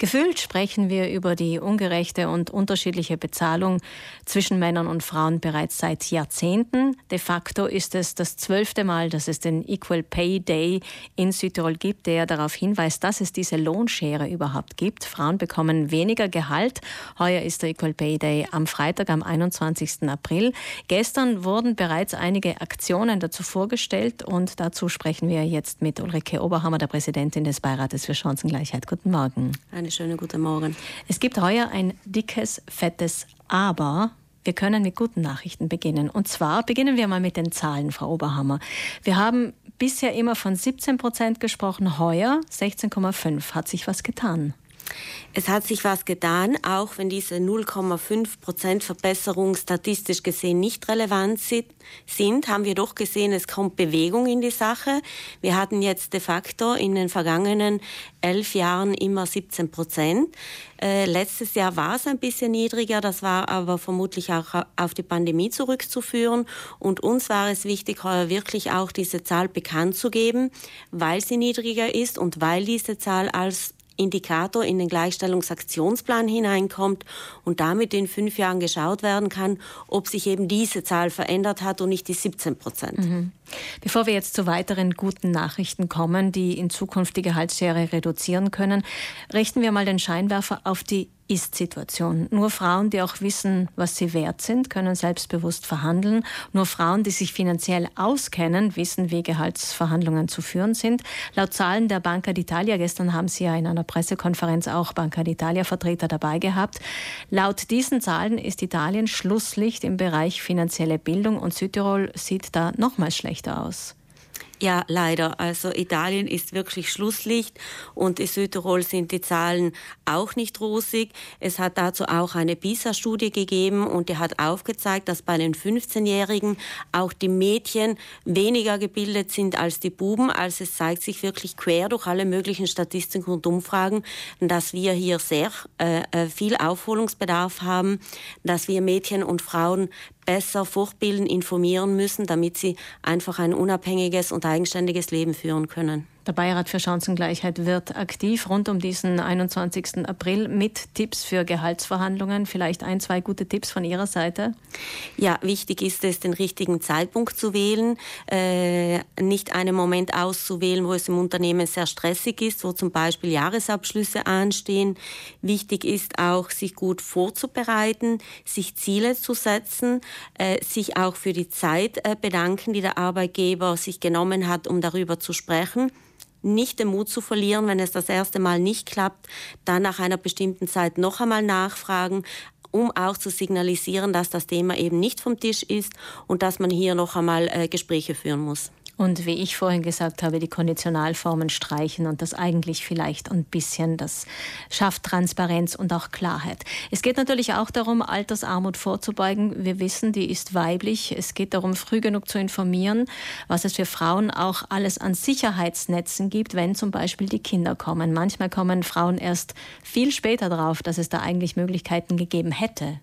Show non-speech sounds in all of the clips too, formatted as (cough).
Gefühlt sprechen wir über die ungerechte und unterschiedliche Bezahlung zwischen Männern und Frauen bereits seit Jahrzehnten. De facto ist es das zwölfte Mal, dass es den Equal Pay Day in Südtirol gibt, der darauf hinweist, dass es diese Lohnschere überhaupt gibt. Frauen bekommen weniger Gehalt. Heuer ist der Equal Pay Day am Freitag, am 21. April. Gestern wurden bereits einige Aktionen dazu vorgestellt und dazu sprechen wir jetzt mit Ulrike Oberhammer, der Präsidentin des Beirates für Chancengleichheit. Guten Morgen. Eine schönen guten Morgen. Es gibt heuer ein dickes, fettes Aber. Wir können mit guten Nachrichten beginnen. Und zwar beginnen wir mal mit den Zahlen, Frau Oberhammer. Wir haben bisher immer von 17 Prozent gesprochen, heuer 16,5. Hat sich was getan? Es hat sich was getan, auch wenn diese 0,5 Prozent Verbesserung statistisch gesehen nicht relevant sind, haben wir doch gesehen, es kommt Bewegung in die Sache. Wir hatten jetzt de facto in den vergangenen elf Jahren immer 17 Prozent. Äh, letztes Jahr war es ein bisschen niedriger, das war aber vermutlich auch auf die Pandemie zurückzuführen. Und uns war es wichtig, wirklich auch diese Zahl bekannt zu geben, weil sie niedriger ist und weil diese Zahl als Indikator in den Gleichstellungsaktionsplan hineinkommt und damit in fünf Jahren geschaut werden kann, ob sich eben diese Zahl verändert hat und nicht die 17 Prozent. Mhm. Bevor wir jetzt zu weiteren guten Nachrichten kommen, die in Zukunft die Gehaltsschere reduzieren können, richten wir mal den Scheinwerfer auf die ist-Situation. Nur Frauen, die auch wissen, was sie wert sind, können selbstbewusst verhandeln. Nur Frauen, die sich finanziell auskennen, wissen, wie Gehaltsverhandlungen zu führen sind. Laut Zahlen der Banca d'Italia, gestern haben Sie ja in einer Pressekonferenz auch Banca d'Italia Vertreter dabei gehabt. Laut diesen Zahlen ist Italien Schlusslicht im Bereich finanzielle Bildung und Südtirol sieht da nochmals schlechter aus. Ja, leider. Also Italien ist wirklich Schlusslicht und in Südtirol sind die Zahlen auch nicht rosig. Es hat dazu auch eine PISA-Studie gegeben und die hat aufgezeigt, dass bei den 15-Jährigen auch die Mädchen weniger gebildet sind als die Buben. Also es zeigt sich wirklich quer durch alle möglichen Statistiken und Umfragen, dass wir hier sehr äh, äh viel Aufholungsbedarf haben, dass wir Mädchen und Frauen besser fortbilden, informieren müssen, damit sie einfach ein unabhängiges und eigenständiges Leben führen können. Der Beirat für Chancengleichheit wird aktiv rund um diesen 21. April mit Tipps für Gehaltsverhandlungen. Vielleicht ein, zwei gute Tipps von Ihrer Seite? Ja, wichtig ist es, den richtigen Zeitpunkt zu wählen, äh, nicht einen Moment auszuwählen, wo es im Unternehmen sehr stressig ist, wo zum Beispiel Jahresabschlüsse anstehen. Wichtig ist auch, sich gut vorzubereiten, sich Ziele zu setzen, äh, sich auch für die Zeit äh, bedanken, die der Arbeitgeber sich genommen hat, um darüber zu sprechen nicht den Mut zu verlieren, wenn es das erste Mal nicht klappt, dann nach einer bestimmten Zeit noch einmal nachfragen, um auch zu signalisieren, dass das Thema eben nicht vom Tisch ist und dass man hier noch einmal äh, Gespräche führen muss. Und wie ich vorhin gesagt habe, die Konditionalformen streichen und das eigentlich vielleicht ein bisschen, das schafft Transparenz und auch Klarheit. Es geht natürlich auch darum, Altersarmut vorzubeugen. Wir wissen, die ist weiblich. Es geht darum, früh genug zu informieren, was es für Frauen auch alles an Sicherheitsnetzen gibt, wenn zum Beispiel die Kinder kommen. Manchmal kommen Frauen erst viel später drauf, dass es da eigentlich Möglichkeiten gegeben hätte.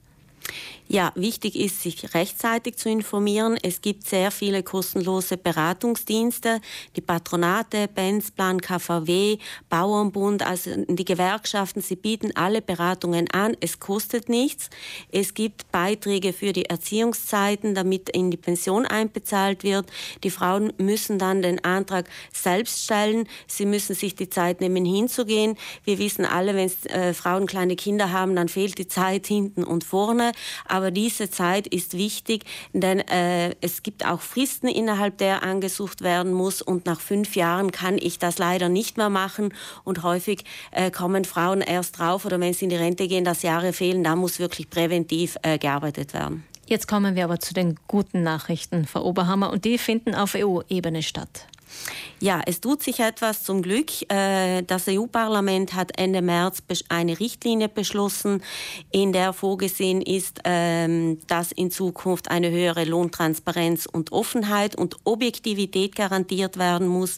Ja, wichtig ist, sich rechtzeitig zu informieren. Es gibt sehr viele kostenlose Beratungsdienste, die Patronate, Benzplan, KVW, Bauernbund, also die Gewerkschaften, sie bieten alle Beratungen an. Es kostet nichts. Es gibt Beiträge für die Erziehungszeiten, damit in die Pension einbezahlt wird. Die Frauen müssen dann den Antrag selbst stellen. Sie müssen sich die Zeit nehmen, hinzugehen. Wir wissen alle, wenn äh, Frauen kleine Kinder haben, dann fehlt die Zeit (laughs) hinten und vorne. Aber diese Zeit ist wichtig, denn äh, es gibt auch Fristen, innerhalb der angesucht werden muss. Und nach fünf Jahren kann ich das leider nicht mehr machen. Und häufig äh, kommen Frauen erst drauf oder wenn sie in die Rente gehen, dass Jahre fehlen. Da muss wirklich präventiv äh, gearbeitet werden. Jetzt kommen wir aber zu den guten Nachrichten, Frau Oberhammer, und die finden auf EU-Ebene statt. Ja, es tut sich etwas zum Glück. Äh, das EU-Parlament hat Ende März eine Richtlinie beschlossen, in der vorgesehen ist, ähm, dass in Zukunft eine höhere Lohntransparenz und Offenheit und Objektivität garantiert werden muss.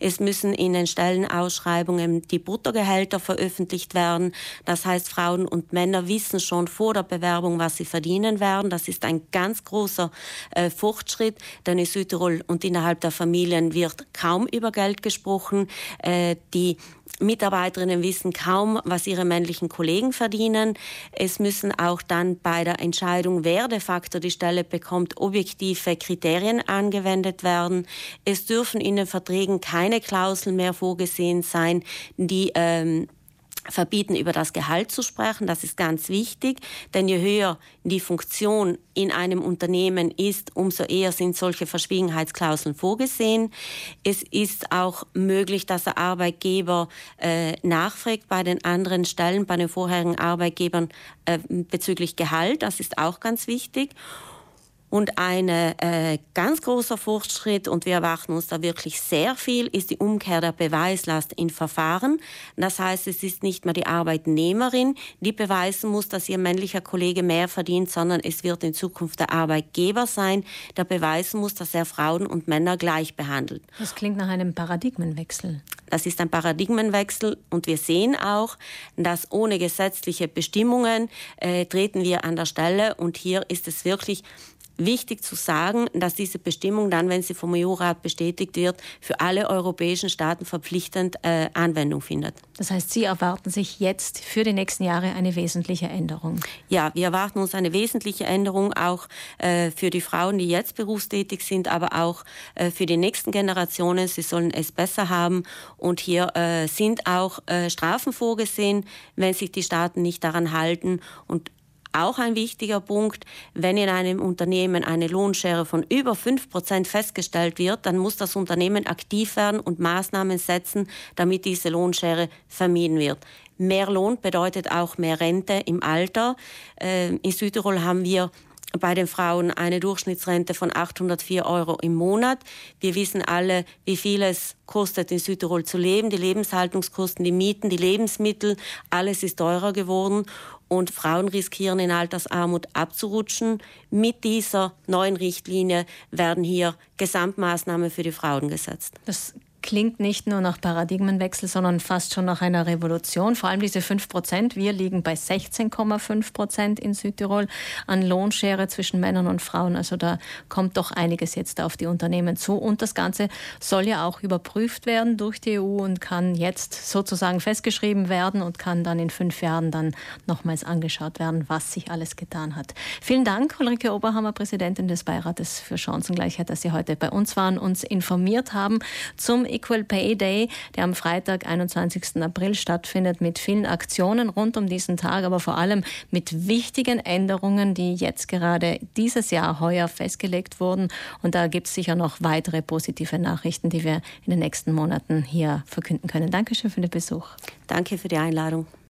Es müssen in den Stellenausschreibungen die Bruttogehälter veröffentlicht werden. Das heißt, Frauen und Männer wissen schon vor der Bewerbung, was sie verdienen werden. Das ist ein ganz großer äh, Fortschritt, denn in Südtirol und innerhalb der Familien wird kaum über Geld gesprochen. Äh, die Mitarbeiterinnen wissen kaum, was ihre männlichen Kollegen verdienen. Es müssen auch dann bei der Entscheidung, wer de facto die Stelle bekommt, objektive Kriterien angewendet werden. Es dürfen in den Verträgen keine Klauseln mehr vorgesehen sein, die ähm, verbieten, über das Gehalt zu sprechen. Das ist ganz wichtig, denn je höher die Funktion in einem Unternehmen ist, umso eher sind solche Verschwiegenheitsklauseln vorgesehen. Es ist auch möglich, dass der Arbeitgeber äh, nachfragt bei den anderen Stellen, bei den vorherigen Arbeitgebern äh, bezüglich Gehalt. Das ist auch ganz wichtig. Und ein äh, ganz großer Fortschritt, und wir erwarten uns da wirklich sehr viel, ist die Umkehr der Beweislast in Verfahren. Das heißt, es ist nicht mehr die Arbeitnehmerin, die beweisen muss, dass ihr männlicher Kollege mehr verdient, sondern es wird in Zukunft der Arbeitgeber sein, der beweisen muss, dass er Frauen und Männer gleich behandelt. Das klingt nach einem Paradigmenwechsel. Das ist ein Paradigmenwechsel und wir sehen auch, dass ohne gesetzliche Bestimmungen äh, treten wir an der Stelle und hier ist es wirklich wichtig zu sagen, dass diese Bestimmung dann, wenn sie vom EU-Rat bestätigt wird, für alle europäischen Staaten verpflichtend äh, Anwendung findet. Das heißt, Sie erwarten sich jetzt für die nächsten Jahre eine wesentliche Änderung? Ja, wir erwarten uns eine wesentliche Änderung auch äh, für die Frauen, die jetzt berufstätig sind, aber auch äh, für die nächsten Generationen. Sie sollen es besser haben und hier äh, sind auch äh, Strafen vorgesehen, wenn sich die Staaten nicht daran halten und auch ein wichtiger Punkt, wenn in einem Unternehmen eine Lohnschere von über 5% festgestellt wird, dann muss das Unternehmen aktiv werden und Maßnahmen setzen, damit diese Lohnschere vermieden wird. Mehr Lohn bedeutet auch mehr Rente im Alter. Ähm, in Südtirol haben wir bei den Frauen eine Durchschnittsrente von 804 Euro im Monat. Wir wissen alle, wie viel es kostet, in Südtirol zu leben. Die Lebenshaltungskosten, die Mieten, die Lebensmittel, alles ist teurer geworden und Frauen riskieren in Altersarmut abzurutschen. Mit dieser neuen Richtlinie werden hier Gesamtmaßnahmen für die Frauen gesetzt. Das klingt nicht nur nach Paradigmenwechsel, sondern fast schon nach einer Revolution. Vor allem diese 5 Prozent. Wir liegen bei 16,5 Prozent in Südtirol an Lohnschere zwischen Männern und Frauen. Also da kommt doch einiges jetzt auf die Unternehmen zu. Und das Ganze soll ja auch überprüft werden durch die EU und kann jetzt sozusagen festgeschrieben werden und kann dann in fünf Jahren dann nochmals angeschaut werden, was sich alles getan hat. Vielen Dank, Ulrike Oberhammer, Präsidentin des Beirates für Chancengleichheit, dass Sie heute bei uns waren, uns informiert haben zum Equal Pay Day, der am Freitag, 21. April stattfindet, mit vielen Aktionen rund um diesen Tag, aber vor allem mit wichtigen Änderungen, die jetzt gerade dieses Jahr heuer festgelegt wurden. Und da gibt es sicher noch weitere positive Nachrichten, die wir in den nächsten Monaten hier verkünden können. Dankeschön für den Besuch. Danke für die Einladung.